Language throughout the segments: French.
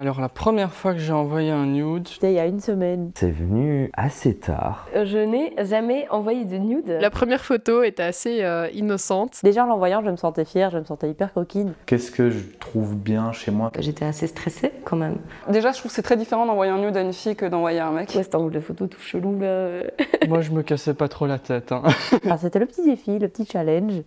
Alors la première fois que j'ai envoyé un nude, C'était il y a une semaine. C'est venu assez tard. Je n'ai jamais envoyé de nude. La première photo était assez euh, innocente. Déjà en l'envoyant, je me sentais fière, je me sentais hyper coquine. Qu'est-ce que je trouve bien chez moi? J'étais assez stressée quand même. Déjà, je trouve que c'est très différent d'envoyer un nude à une fille que d'envoyer à un mec. Ouais, cet angle de photo tout chelou là. moi je me cassais pas trop la tête. hein. Enfin, c'était le petit défi, le petit challenge.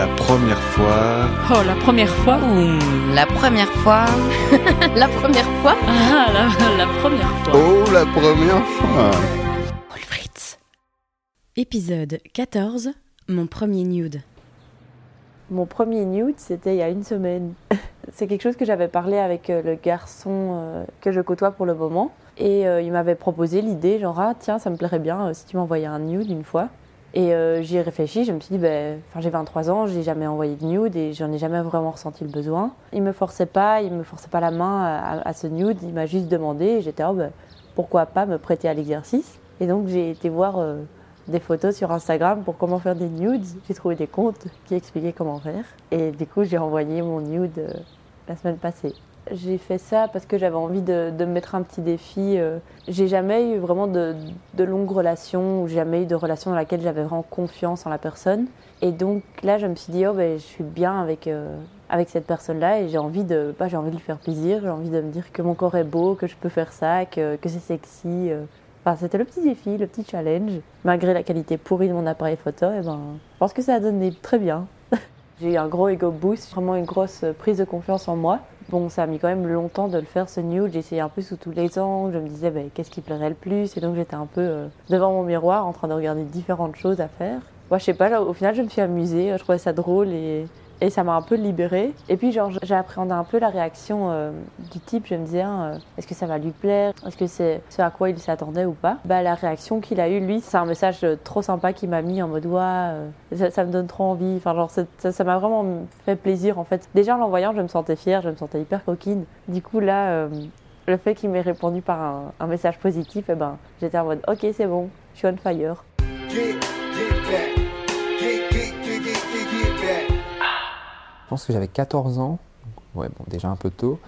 La première fois. Oh, la première fois Ouh, la première fois. La première fois Ah, la, la première fois Oh, la première fois. Paul Fritz. Épisode 14 Mon premier nude. Mon premier nude, c'était il y a une semaine. C'est quelque chose que j'avais parlé avec euh, le garçon euh, que je côtoie pour le moment. Et euh, il m'avait proposé l'idée, genre, ah tiens, ça me plairait bien euh, si tu m'envoyais un nude une fois. Et euh, j'y ai réfléchi, je me suis dit, ben, j'ai 23 ans, j'ai jamais envoyé de nude et j'en ai jamais vraiment ressenti le besoin. Il me forçait pas, il me forçait pas la main à, ce nude, il m'a juste demandé j'étais, oh, ben, pourquoi pas me prêter à l'exercice? Et donc j'ai été voir euh, des photos sur Instagram pour comment faire des nudes. J'ai trouvé des comptes qui expliquaient comment faire. Et du coup, j'ai envoyé mon nude euh, la semaine passée. J'ai fait ça parce que j'avais envie de, me mettre un petit défi. euh. J'ai jamais eu vraiment de, de longues relations ou jamais eu de relation dans laquelle j'avais vraiment confiance en la personne. Et donc là, je me suis dit, oh, ben, je suis bien avec, euh, avec cette personne-là et j'ai envie, de, bah, envie de lui faire plaisir. J'ai envie de me dire que mon corps est beau, que je peux faire ça, que, que c'est sexy. euh. Enfin, c'était le petit défi, le petit challenge. Malgré la qualité pourrie de mon appareil photo, eh ben, je pense que ça a donné très bien. J'ai eu un gros ego boost, vraiment une grosse prise de confiance en moi. Bon, ça a mis quand même longtemps de le faire ce nude. Essayé un peu sous tous les angles. Je me disais, ben, qu'est-ce qui plairait le plus? Et donc, j'étais un peu euh, devant mon miroir en train de regarder différentes choses à faire. Moi, je sais pas, au final, je me suis amusée. Je trouvais ça drôle et, et ça m'a un peu libérée. Et puis, genre, j'ai appréhendé un peu la réaction euh, du type. Je me disais, euh, est-ce que ça va lui plaire? Est-ce que c'est ce à quoi il s'attendait ou pas? Bah, la réaction qu'il a eue, lui, c'est un message euh, trop sympa qu'il m'a mis en mode, ça, me donne trop envie. Enfin, genre, ça m'a vraiment fait plaisir, en fait. Déjà, en l'envoyant, je me sentais fière, je me sentais hyper coquine. Du coup, là, le fait qu'il m'ait répondu par un, message positif, eh ben, j'étais en mode, ok, c'est bon, je suis on fire. Pense que j'avais 14 ans, ouais, bon, déjà un peu tôt.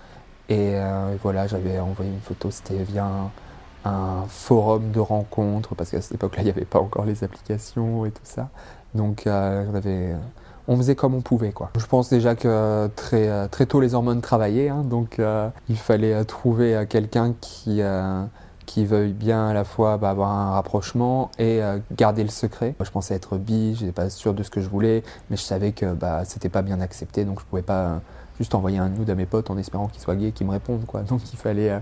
Et euh, voilà, j'avais envoyé une photo, c'était via un, forum de rencontres, parce qu'à cette époque-là, il n'y avait pas encore les applications et tout ça. Donc, euh, on, avait, on faisait comme on pouvait. Quoi. Je pense déjà que très, euh, très tôt, les hormones travaillaient, hein, donc il fallait trouver quelqu'un qui, qui veuille bien à la fois bah, avoir un rapprochement et euh, garder le secret. Moi, je pensais être bi, je n'étais pas sûr de ce que je voulais, mais je savais que bah, c'était pas bien accepté, donc je pouvais pas euh, juste envoyer un nude à mes potes en espérant qu'ils soient gays et qu'ils me répondent. Donc il fallait euh,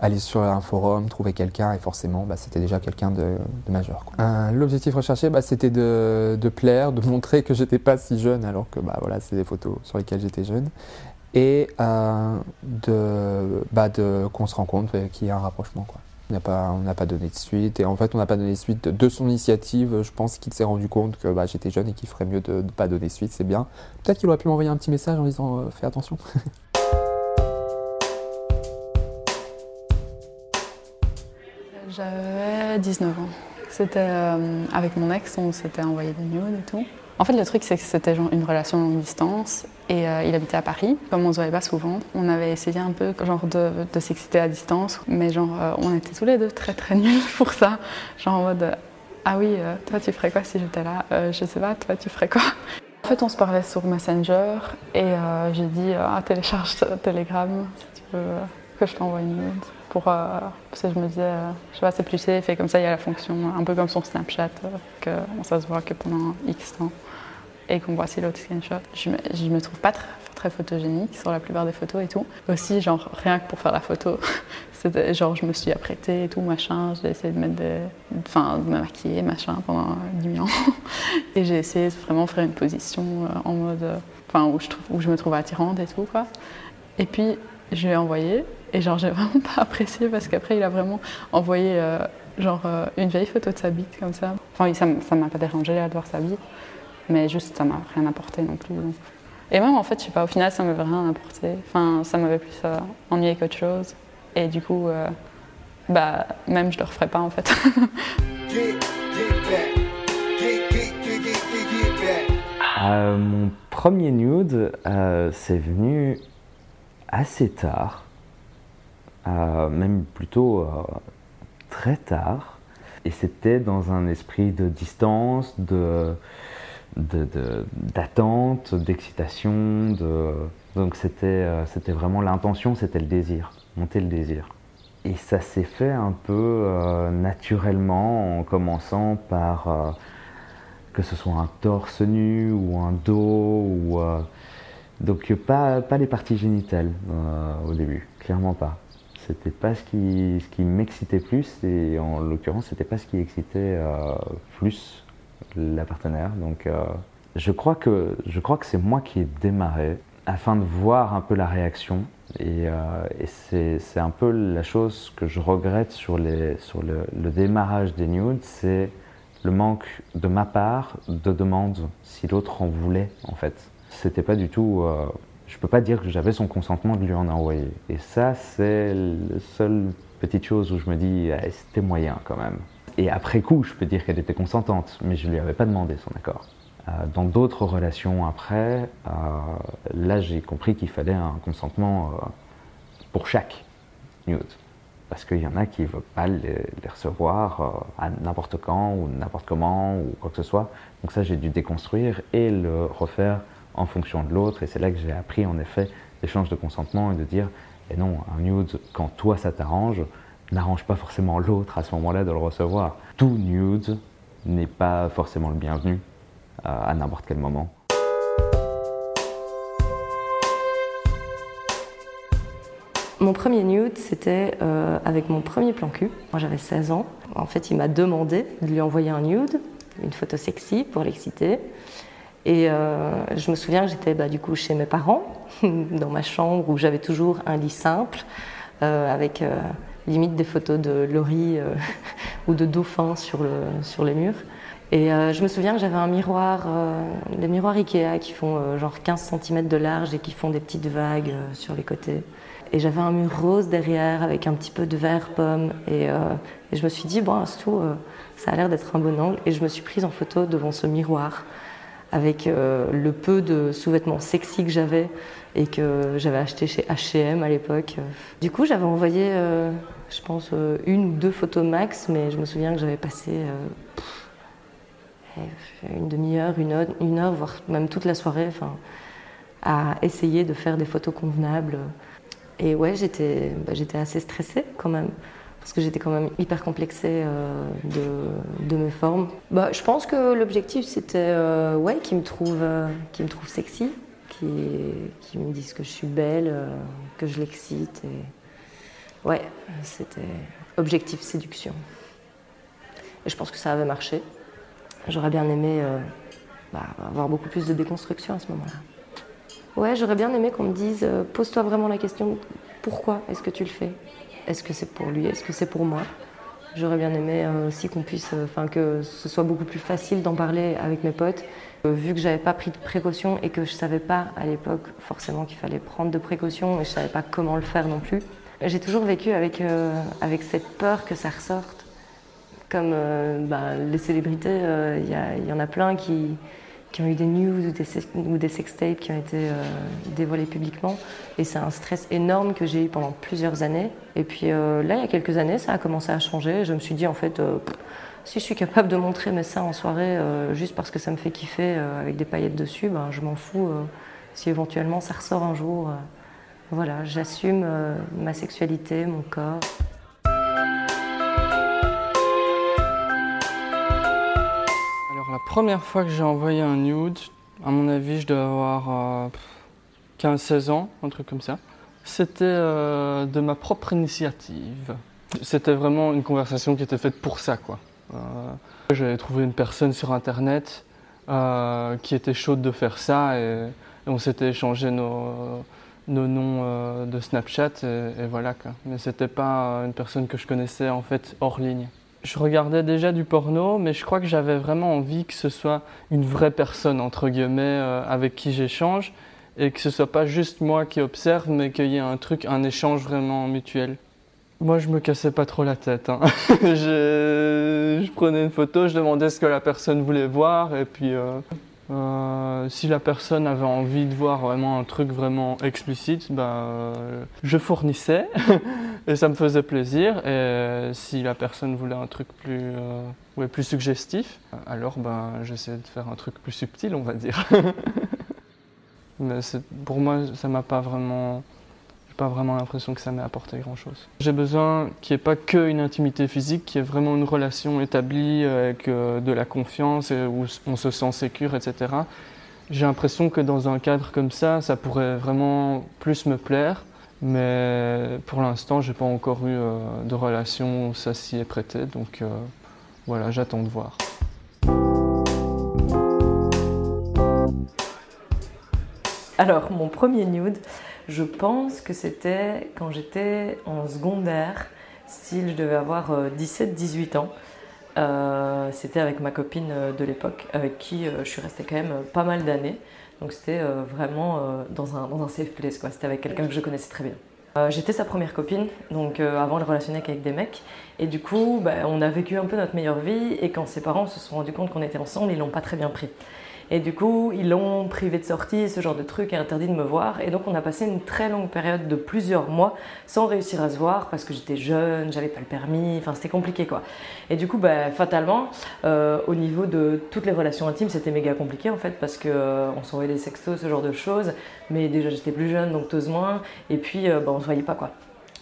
aller sur un forum, trouver quelqu'un, et forcément, bah, c'était déjà quelqu'un de, majeur. L'objectif recherché, bah, c'était de, plaire, de montrer que j'étais pas si jeune, alors que voilà, c'est des photos sur lesquelles j'étais jeune. Et de, qu'on se rend compte qu'il y a un rapprochement. On n'a pas, pas donné de suite, et en fait, on n'a pas donné de suite de son initiative. Je pense qu'il s'est rendu compte que bah, j'étais jeune et qu'il ferait mieux de ne pas donner suite, c'est bien. Peut-être qu'il aurait pu m'envoyer un petit message en disant euh, fais attention. J'avais 19 ans. C'était euh, avec mon ex, on s'était envoyé des nudes et tout. En fait, le truc, c'est que c'était une relation longue distance et euh, il habitait à Paris. Comme on se voyait pas souvent, on avait essayé un peu genre de, s'exciter à distance, mais genre euh, on était tous les deux très très nuls pour ça. Genre en mode ah oui, euh, toi tu ferais quoi si j'étais là? Euh, Je sais pas, toi tu ferais quoi? En fait, on se parlait sur Messenger et euh, j'ai dit ah télécharge Telegram si tu veux euh, que je t'envoie une nude pour euh, parce que je me disais euh, je sais pas c'est plus safe et comme ça il y a la fonction un peu comme sur Snapchat euh, que ça se voit que pendant X temps et qu'on voit si l'autre screenshot. Je me, je me trouve pas très, photogénique sur la plupart des photos et tout. Aussi genre rien que pour faire la photo, genre je me suis apprêtée et tout machin, j'ai essayé de mettre enfin de me maquiller machin pendant 10 000 ans et j'ai essayé de vraiment faire une position euh, en mode, euh, enfin où je où je me trouve attirante et tout quoi. Et puis je lui ai envoyé et genre j'ai vraiment pas apprécié parce qu'après il a vraiment envoyé euh, genre euh, une vieille photo de sa bite comme ça. Enfin ça m'a pas dérangé de voir sa bite, mais juste ça m'a rien apporté non plus. Et même en fait, je sais pas, au final ça m'avait rien apporté. Enfin, ça m'avait plus euh, ennuyé qu'autre chose. Et du coup, euh, bah même je le referais pas en fait. Euh, mon premier nude, c'est venu assez tard, même plutôt très tard. Et c'était dans un esprit de distance, de, d'attente, d'excitation. De... Donc c'était, c'était vraiment l'intention, c'était le désir, monter le désir. Et ça s'est fait un peu naturellement en commençant par que ce soit un torse nu ou un dos. Ou, euh, donc pas, pas les parties génitales euh, au début, clairement pas. C'était pas ce qui, ce qui m'excitait plus et en l'occurrence c'était pas ce qui excitait euh, plus la partenaire. Donc je crois que, je crois que c'est moi qui ai démarré afin de voir un peu la réaction. Et, et c'est un peu la chose que je regrette sur, les, sur le, le démarrage des nudes, c'est le manque de ma part de demande si l'autre en voulait en fait. C'était pas du tout. Euh, je peux pas dire que j'avais son consentement de lui en envoyer. Et ça, c'est la seule petite chose où je me dis, eh, c'était moyen quand même. Et après coup, je peux dire qu'elle était consentante, mais je lui avais pas demandé son accord. Euh, dans d'autres relations après, euh, là j'ai compris qu'il fallait un consentement pour chaque nude parce qu'il y en a qui ne veulent pas les, recevoir euh, à n'importe quand ou n'importe comment ou quoi que ce soit. Donc ça, j'ai dû déconstruire et le refaire en fonction de l'autre. Et c'est là que j'ai appris en effet l'échange de consentement et de dire, eh non, un nude, quand toi ça t'arrange, n'arrange pas forcément l'autre à ce moment-là de le recevoir. Tout nude n'est pas forcément le bienvenu euh, à n'importe quel moment. Mon premier nude, c'était euh, avec mon premier plan cul. Moi, j'avais 16 ans. En fait, il m'a demandé de lui envoyer un nude, une photo sexy pour l'exciter. Et euh, je me souviens que j'étais bah, du coup chez mes parents, dans ma chambre, où j'avais toujours un lit simple, avec limite des photos de Laurie ou de dauphins sur, le, sur les murs. Et je me souviens que j'avais un miroir, des miroirs Ikea qui font genre 15 cm de large et qui font des petites vagues sur les côtés. Et j'avais un mur rose derrière avec un petit peu de vert pomme. Et, euh, je me suis dit, bon, c'est tout, euh, ça a l'air d'être un bon angle. Et je me suis prise en photo devant ce miroir avec euh, le peu de sous-vêtements sexy que j'avais et que j'avais acheté chez H&M à l'époque. Du coup, j'avais envoyé, je pense, une ou deux photos max, mais je me souviens que j'avais passé une demi-heure, une heure, voire même toute la soirée, à essayer de faire des photos convenables. Et ouais, j'étais bah, assez stressée quand même, parce que j'étais quand même hyper complexée euh, de, de, mes formes. Bah, je pense que l'objectif c'était euh, ouais, qu'ils me, euh, me trouvent sexy, qu'ils me disent que je suis belle, que je l'excite. Ouais, c'était objectif séduction. Et je pense que ça avait marché. J'aurais bien aimé bah, avoir beaucoup plus de déconstruction à ce moment-là. Ouais, j'aurais bien aimé qu'on me dise, euh, pose-toi vraiment la question, pourquoi est-ce que tu le fais? Est-ce que c'est pour lui? Est-ce que c'est pour moi? J'aurais bien aimé euh, aussi qu'on puisse, euh, enfin que ce soit beaucoup plus facile d'en parler avec mes potes. vu que j'avais pas pris de précautions et que je savais pas à l'époque forcément qu'il fallait prendre de précautions et je savais pas comment le faire non plus. J'ai toujours vécu avec, avec cette peur que ça ressorte. Comme bah, les célébrités, il y, en a plein qui, qui ont eu des news ou des, ou des sextapes qui ont été euh, dévoilés publiquement. Et c'est un stress énorme que j'ai eu pendant plusieurs années. Et puis euh, là, il y a quelques années, ça a commencé à changer. Je me suis dit, en fait, euh, si je suis capable de montrer mes seins en soirée juste parce que ça me fait kiffer avec des paillettes dessus, ben, je m'en fous si éventuellement ça ressort un jour. voilà, j'assume ma sexualité, mon corps. Première fois que j'ai envoyé un nude, à mon avis, je dois avoir 15-16 euh, ans, un truc comme ça. C'était euh, de ma propre initiative. C'était vraiment une conversation qui était faite pour ça, quoi. Euh, j'avais trouvé une personne sur Internet qui était chaude de faire ça et, on s'était échangé nos, noms de Snapchat et, et voilà. Quoi. Mais c'était pas une personne que je connaissais en fait hors ligne je regardais déjà du porno, mais je crois que j'avais vraiment envie que ce soit une vraie personne, entre guillemets, euh, avec qui j'échange, et que ce soit pas juste moi qui observe, mais qu'il y ait un truc, un échange vraiment mutuel. Moi, je me cassais pas trop la tête. Hein. je, prenais une photo, je demandais ce que la personne voulait voir, et puis euh, Euh, si la personne avait envie de voir vraiment un truc vraiment explicite, bah, je fournissais ça me faisait plaisir. Et si la personne voulait un truc plus, euh, ouais, plus suggestif, alors bah, j'essayais de faire un truc plus subtil, on va dire. Mais pour moi, ça m'a pas vraiment pas vraiment l'impression que ça m'ait apporté grand-chose. J'ai besoin qu'il n'y ait pas qu'une intimité physique, qu'il y ait vraiment une relation établie avec euh, de la confiance et où on se sent sécure, etc. J'ai l'impression que dans un cadre comme ça, ça pourrait vraiment plus me plaire. Mais pour l'instant, j'ai pas encore eu euh, de relation où ça s'y est prêté. Donc euh, voilà, j'attends de voir. Alors, mon premier nude, je pense que c'était quand j'étais en secondaire, style je devais avoir 17-18 euh, ans. C'était avec ma copine de l'époque, avec qui je suis restée quand même pas mal d'années. Donc c'était vraiment dans, un, dans un safe place, quoi. C'était avec quelqu'un que je connaissais très bien. J'étais sa première copine, donc avant elle relationnait qu'avec des mecs. Et du coup, bah, on a vécu un peu notre meilleure vie. Et quand ses parents se sont rendus compte qu'on était ensemble, ils l'ont pas très bien pris. Et du coup, ils l'ont privé de sortie, ce genre de truc, interdit de me voir. Et donc, on a passé une très longue période de plusieurs mois sans réussir à se voir parce que j'étais jeune, j'avais pas le permis, enfin, c'était compliqué quoi. Et du coup, bah, fatalement, euh, au niveau de toutes les relations intimes, c'était méga compliqué en fait parce qu'on euh, s'envoyait des sextos, ce genre de choses. Mais déjà, j'étais plus jeune, donc t'oses moins. Et puis, euh, bah, on se voyait pas quoi.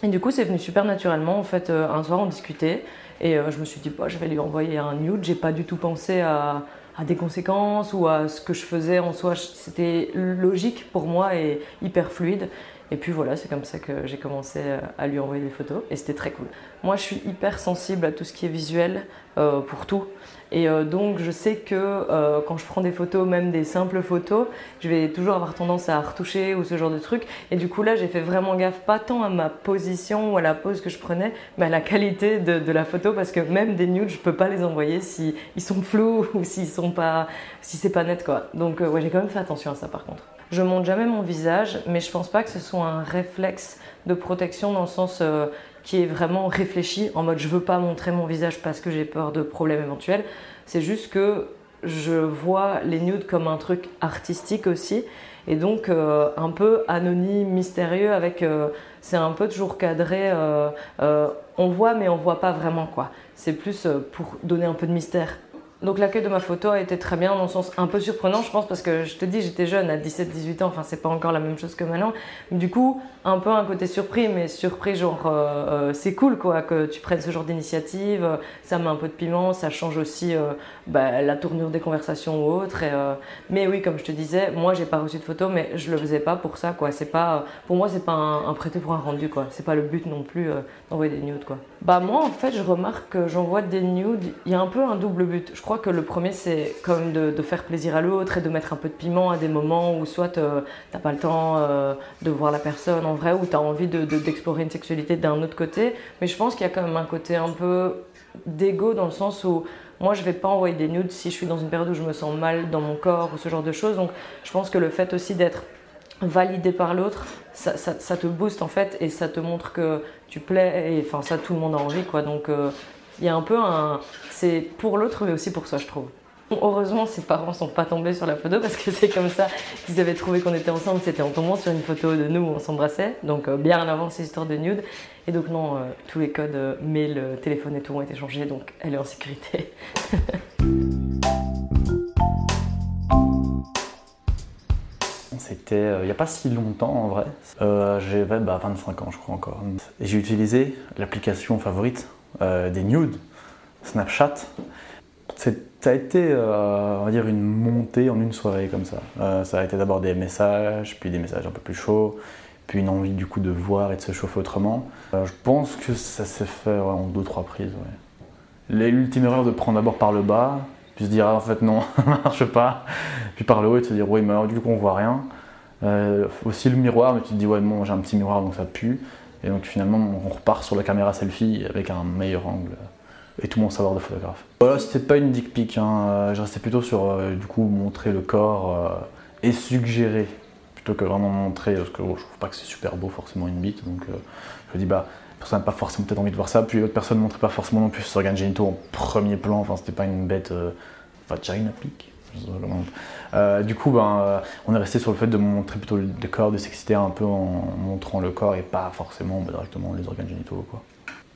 Et du coup, c'est venu super naturellement. En fait, un soir, on discutait et je me suis dit, bah, je vais lui envoyer un nude. J'ai pas du tout pensé à à des conséquences ou à ce que je faisais en soi. C'était logique pour moi et hyper fluide. Et puis voilà, c'est comme ça que j'ai commencé à lui envoyer des photos et c'était très cool. Moi, je suis hyper sensible à tout ce qui est visuel euh, pour tout. Et euh, donc, je sais que euh, quand je prends des photos, même des simples photos, je vais toujours avoir tendance à retoucher ou ce genre de truc. Et du coup, là, j'ai fait vraiment gaffe, pas tant à ma position ou à la pose que je prenais, mais à la qualité de, la photo, parce que même des nudes, je peux pas les envoyer si sont flous ou s'ils sont pas, si c'est pas net, quoi. Donc, ouais, j'ai quand même fait attention à ça, par contre. Je montre jamais mon visage, mais je pense pas que ce soit un réflexe de protection dans le sens euh, qui est vraiment réfléchi, en mode je veux pas montrer mon visage parce que j'ai peur de problèmes éventuels. C'est juste que je vois les nudes comme un truc artistique aussi, et donc euh, un peu anonyme, mystérieux, avec euh, c'est un peu toujours cadré. on voit, mais on voit pas vraiment quoi. C'est plus pour donner un peu de mystère donc l'accueil de ma photo a été très bien dans le sens un peu surprenant, je pense, parce que je te dis, j'étais jeune à 17-18 ans, enfin c'est pas encore la même chose que maintenant. Du coup, un peu un côté surpris, mais surpris genre euh, euh, c'est cool quoi que tu prennes ce genre d'initiative, ça met un peu de piment, ça change aussi euh, bah, la tournure des conversations ou autre. mais oui, comme je te disais, moi j'ai pas reçu de photo, mais je le faisais pas pour ça quoi. C'est pas, pour moi c'est pas un, prêté pour un rendu quoi. C'est pas le but non plus d'envoyer des nudes quoi. Bah moi en fait je remarque que j'envoie des nudes, il y a un peu un double but. Je crois que le premier, c'est comme de, de, faire plaisir à l'autre et de mettre un peu de piment à des moments où soit euh, t'as pas le temps euh, de voir la personne en vrai ou t'as envie d'explorer de, une sexualité d'un autre côté. Mais je pense qu'il y a quand même un côté un peu d'ego dans le sens où moi je vais pas envoyer des nudes si je suis dans une période où je me sens mal dans mon corps ou ce genre de choses. Donc je pense que le fait aussi d'être validé par l'autre, ça, ça, te booste en fait et ça te montre que tu plais et enfin ça tout le monde a envie quoi. Donc euh, il y a un peu un. C'est pour l'autre, mais aussi pour soi, je trouve. Heureusement, ses parents sont pas tombés sur la photo parce que c'est comme ça qu'ils avaient trouvé qu'on était ensemble. C'était en tombant sur une photo de nous où on s'embrassait, donc euh, bien avant ces histoires de nude. Et donc, non, euh, tous les codes euh, mail, téléphone et tout ont été changés, donc elle est en sécurité. C'était il n'y a pas si longtemps en vrai. J'avais bah, 25 ans, je crois encore. J'ai utilisé l'application favorite euh, des nudes, Snapchat. Ça a été, euh, on va dire, une montée en une soirée comme ça. Euh, ça a été d'abord des messages, puis des messages un peu plus chauds, puis une envie du coup de voir et de se chauffer autrement. je pense que ça s'est fait en deux trois prises. L'ultime erreur de prendre d'abord par le bas, puis se dire ah, en fait non, ça marche pas, puis par le haut et de se dire oui mais alors, du coup on voit rien. aussi le miroir, mais tu te dis ouais bon j'ai un petit miroir donc ça pue. Et donc finalement, on repart sur la caméra selfie avec un meilleur angle et tout mon savoir de photographe. Voilà, c'était pas une dick pic, hein. Euh, je restais plutôt sur euh, du coup montrer le corps euh, et suggérer plutôt que vraiment montrer parce que je trouve pas que c'est super beau forcément une bite donc je me dis bah personne n'a pas forcément peut-être envie de voir ça puis l'autre personne ne montrait pas forcément non plus ses organes génitaux en premier plan enfin c'était pas une bête vagina pic Euh, du coup, ben, euh, on est resté sur le fait de montrer plutôt le corps, de s'exciter un peu en montrant le corps et pas forcément bah, directement les organes génitaux. Quoi.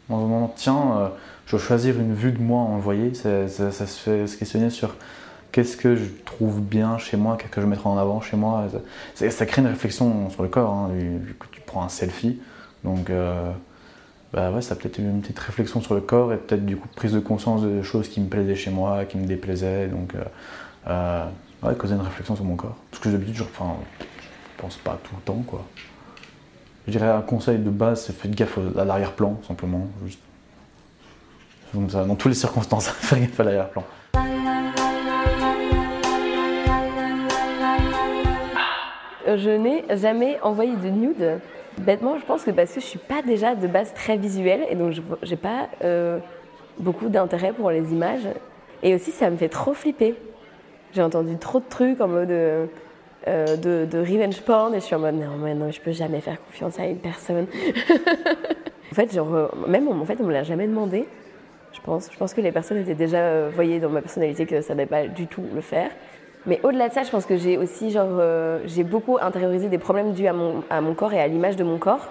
En moment, tiens, euh, je vais choisir une vue de moi envoyée, ça, ça, se fait se questionner sur qu'est-ce que je trouve bien chez moi, qu'est-ce que je mettrai en avant chez moi. Ça, crée une réflexion sur le corps, hein, vu que tu prends un selfie. Donc, bah ça peut-être une petite réflexion sur le corps et peut-être du coup prise de conscience de choses qui me plaisaient chez moi, qui me déplaisaient. Ouais, causer une réflexion sur mon corps. Parce que d'habitude, je, enfin, je pense pas tout le temps, quoi. Je dirais un conseil de base, c'est faites gaffe à l'arrière-plan, simplement. Ça, dans toutes les circonstances, faites gaffe à l'arrière-plan. Je n'ai jamais envoyé de nude. Bêtement, je pense que parce que je suis pas déjà de base très visuelle et donc je n'ai pas euh, beaucoup d'intérêt pour les images. Et aussi, ça me fait trop flipper. J'ai entendu trop de trucs en mode euh, de, de, revenge porn et je suis en mode non, mais non, je peux jamais faire confiance à une personne. en fait, genre, euh, même en fait, on me l'a jamais demandé. Je pense, je pense que les personnes étaient déjà euh, voyées dans ma personnalité que ça n'allait pas du tout le faire. Mais au-delà de ça, je pense que j'ai aussi genre j'ai beaucoup intériorisé des problèmes dus à mon, à mon corps et à l'image de mon corps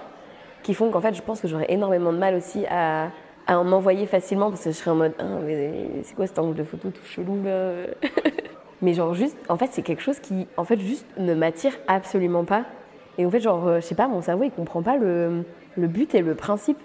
qui font qu'en fait, je pense que j'aurais énormément de mal aussi à, à en envoyer facilement parce que je serais en mode ah, mais c'est quoi cet angle de photo tout chelou là? mais genre juste, en fait, c'est quelque chose qui, en fait, juste ne m'attire absolument pas. Et en fait, genre, euh, je sais pas, mon cerveau, il comprend pas le, le but et le principe.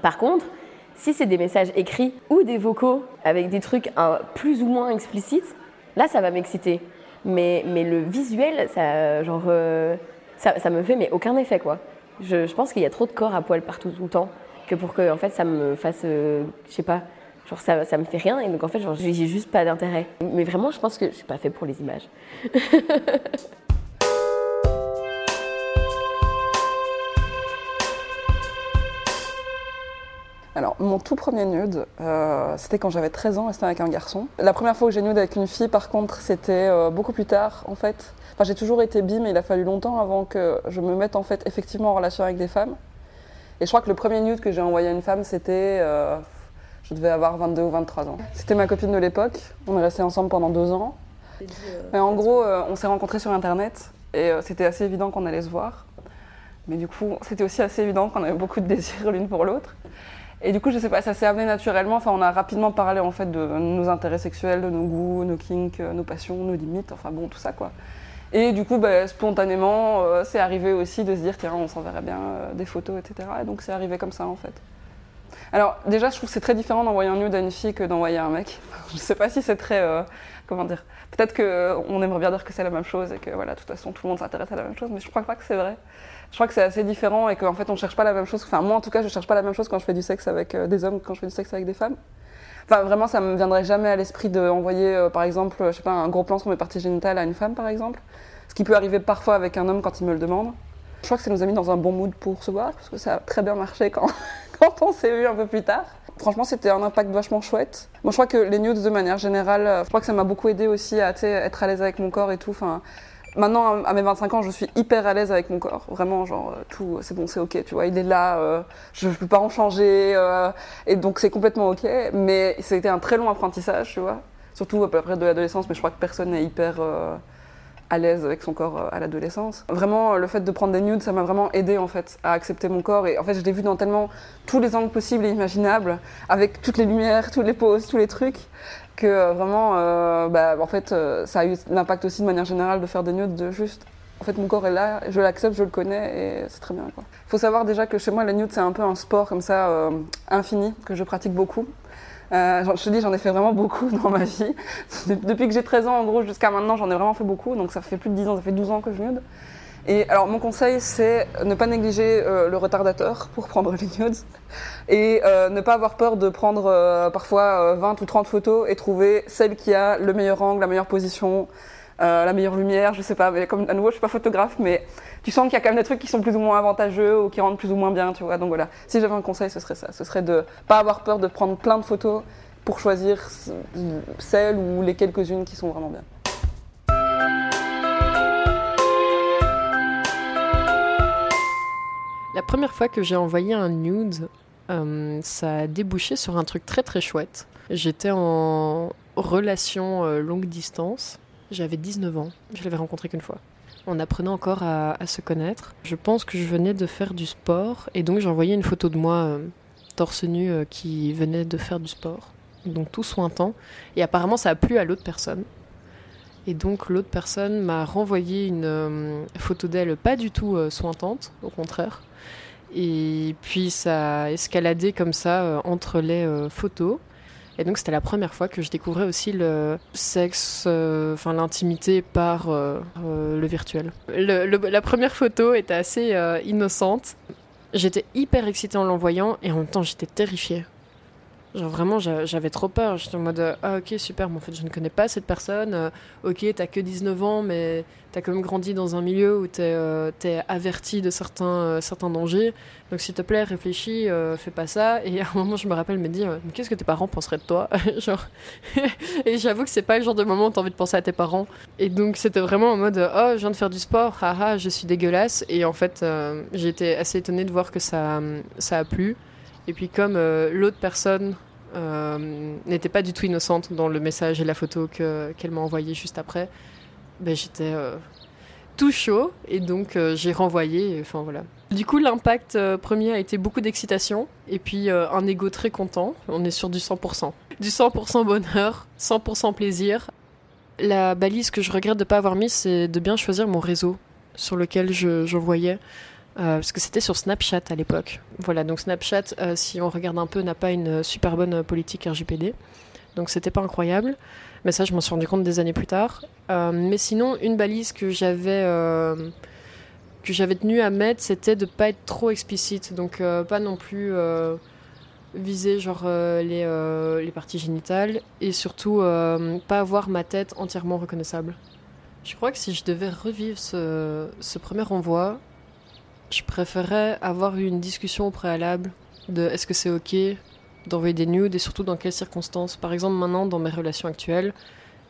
Par contre, si c'est des messages écrits ou des vocaux avec des trucs plus ou moins explicites, là, ça va m'exciter. Mais, mais le visuel, ça, genre, euh, ça, ça, me fait mais aucun effet, quoi. Je, je pense qu'il y a trop de corps à poil partout tout le temps que pour que, en fait, ça me fasse, euh, je sais pas, Genre ça, ça me fait rien et donc en fait j'ai juste pas d'intérêt. Mais vraiment je pense que je suis pas fait pour les images. Alors, mon tout premier nude, euh, c'était quand j'avais 13 ans et c'était avec un garçon. La première fois que j'ai nude avec une fille, par contre, c'était euh, beaucoup plus tard, en fait. Enfin, j'ai toujours été bi, mais il a fallu longtemps avant que je me mette, en fait, effectivement en relation avec des femmes. Et je crois que le premier nude que j'ai envoyé à une femme, c'était euh, je devais avoir 22 ou 23 ans. C'était ma copine de l'époque. On est restés ensemble pendant deux ans. Mais en gros, euh, on s'est rencontrés sur Internet et euh, c'était assez évident qu'on allait se voir. Mais du coup, c'était aussi assez évident qu'on avait beaucoup de désirs l'une pour l'autre. Et du coup, je sais pas, ça s'est amené naturellement. Enfin, on a rapidement parlé en fait de nos intérêts sexuels, de nos goûts, nos kinks, euh, nos passions, nos limites, enfin bon, tout ça quoi. Et du coup, bah, spontanément, c'est arrivé aussi de se dire, tiens, on s'enverrait bien des photos, etc. Et donc, c'est arrivé comme ça en fait. Alors déjà, je trouve que c'est très différent d'envoyer un nude à une fille que d'envoyer un mec. je sais pas si c'est très... Euh, comment dire Peut-être qu'on euh, aimerait bien dire que c'est la même chose et que voilà, de toute façon, tout le monde s'intéresse à la même chose, mais je crois pas que c'est vrai. Je crois que c'est assez différent et qu'en fait, on cherche pas la même chose. Enfin, moi, en tout cas, je cherche pas la même chose quand je fais du sexe avec euh, des hommes que quand je fais du sexe avec des femmes. Enfin, vraiment, ça me viendrait jamais à l'esprit d'envoyer, par exemple, je sais pas, un gros plan sur mes parties génitales à une femme, par exemple. Ce qui peut arriver parfois avec un homme quand il me le demande. Je crois que ça nous a mis dans un bon mood pour se voir, parce que ça a très bien marché quand, quand on s'est vu un peu plus tard. Franchement, c'était un impact vachement chouette. Moi, je crois que les nudes, de manière générale, euh, je crois que ça m'a beaucoup aidé aussi à être à l'aise avec mon corps et tout. Enfin, maintenant, à mes 25 ans, je suis hyper à l'aise avec mon corps. Vraiment, genre, euh, tout, c'est bon, c'est ok, tu vois, il est là, euh, je ne peux pas en changer. et donc, c'est complètement ok. Mais c'était un très long apprentissage, tu vois. Surtout après de l'adolescence, mais je crois que personne n'est hyper à l'aise avec son corps euh, à l'adolescence. Vraiment, le fait de prendre des nudes, ça m'a vraiment aidé en fait à accepter mon corps. Et en fait, je l'ai vu dans tellement tous les angles possibles et imaginables, avec toutes les lumières, toutes les poses, tous les trucs, que euh, vraiment, euh, bah, en fait, ça a eu l'impact aussi de manière générale de faire des nudes, de juste en fait, mon corps est là, je l'accepte, je le connais et c'est très bien. Il faut savoir déjà que chez moi, les nudes, c'est un peu un sport comme ça, infini, que je pratique beaucoup. Euh, je te dis, j'en ai fait vraiment beaucoup dans ma vie. Depuis que j'ai 13 ans, en gros, jusqu'à maintenant, j'en ai vraiment fait beaucoup. Donc ça fait plus de 10 ans, ça fait 12 ans que je nude. Et alors, mon conseil, c'est ne pas négliger euh, le retardateur pour prendre les nudes. Et euh, ne pas avoir peur de prendre parfois 20 ou 30 photos et trouver celle qui a le meilleur angle, la meilleure position, la meilleure lumière, je sais pas. Mais comme à nouveau, je suis pas photographe, mais tu sens qu'il y a quand même des trucs qui sont plus ou moins avantageux ou qui rendent plus ou moins bien, tu vois. Donc voilà, si j'avais un conseil, ce serait ça. Ce serait de pas avoir peur de prendre plein de photos pour choisir celles ou les quelques-unes qui sont vraiment bien. La première fois que j'ai envoyé un nude, euh, ça a débouché sur un truc très très chouette. J'étais en relation euh, longue distance J'avais 19 ans, je l'avais rencontré qu'une fois. On apprenait encore à, se connaître. Je pense que je venais de faire du sport et donc j'ai envoyé une photo de moi euh, torse nu euh, qui venait de faire du sport. Donc tout sointant. Et apparemment ça a plu à l'autre personne. Et donc l'autre personne m'a renvoyé une euh, photo d'elle pas du tout sointante, au contraire. Et puis ça a escaladé comme ça entre les photos. Et donc c'était la première fois que je découvrais aussi le sexe, euh, enfin l'intimité par euh, euh, le virtuel. La première photo était assez innocente. J'étais hyper excitée en l'envoyant et en même temps j'étais terrifiée. Genre vraiment j'a- j'avais trop peur. J'étais en mode euh, ah ok super, mais en fait je ne connais pas cette personne. Euh, ok t'as que 19 ans mais t'as quand même grandi dans un milieu où t'es euh, averti de certains, euh, certains dangers. Donc s'il te plaît réfléchis, fais pas ça. Et à un moment je me rappelle me dire mais qu'est-ce que tes parents penseraient de toi? Genre et j'avoue que c'est pas le genre de moment où t'as envie de penser à tes parents. Et donc c'était vraiment en mode oh je viens de faire du sport, haha je suis dégueulasse. Et en fait j'ai été assez étonnée de voir que ça, ça a plu. Et puis comme euh, l'autre personne euh, n'était pas du tout innocente dans le message et la photo que- qu'elle m'a envoyé juste après, ben, j'étais euh, tout chaud et donc j'ai renvoyé. Enfin voilà. Du coup l'impact premier a été beaucoup d'excitation et puis un ego très content. On est sur du 100%. Du 100% bonheur, 100% plaisir. La balise que je regrette de ne pas avoir mise, c'est de bien choisir mon réseau sur lequel je, je. Euh, parce que c'était sur Snapchat à l'époque. Voilà, donc Snapchat, euh, si on regarde un peu, n'a pas une super bonne politique RGPD. Donc c'était pas incroyable. Mais ça, je m'en suis rendu compte des années plus tard. Euh, mais sinon, une balise que j'avais que j'avais tenu à mettre, c'était de pas être trop explicite. Donc pas non plus viser genre les, les parties génitales et surtout pas avoir ma tête entièrement reconnaissable. Je crois que si je devais revivre ce, ce premier envoi, je préférerais avoir une discussion au préalable de est-ce que c'est ok d'envoyer des nudes et surtout dans quelles circonstances. Par exemple, maintenant, dans mes relations actuelles,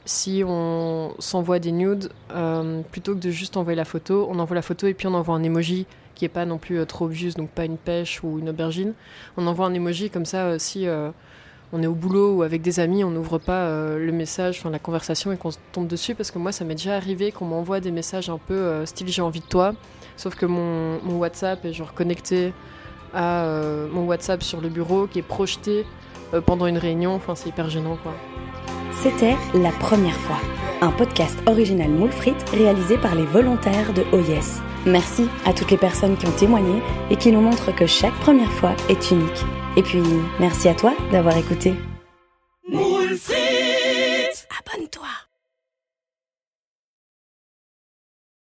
si on s'envoie des nudes, euh, plutôt que de juste envoyer la photo, on envoie la photo et puis on envoie un emoji qui est pas non plus euh, trop obvious, donc pas une pêche ou une aubergine. On envoie un emoji comme ça euh, si on est au boulot ou avec des amis, on n'ouvre pas euh, le message, enfin la conversation et qu'on tombe dessus parce que moi ça m'est déjà arrivé qu'on m'envoie des messages un peu euh, style j'ai envie de toi, sauf que mon, WhatsApp est genre connecté à euh, mon WhatsApp sur le bureau qui est projeté pendant une réunion, enfin c'est hyper gênant quoi. C'était La Première fois, un podcast original Moule Frites réalisé par les volontaires de OYES. Merci à toutes les personnes qui ont témoigné et qui nous montrent que chaque première fois est unique. Et puis, merci à toi d'avoir écouté.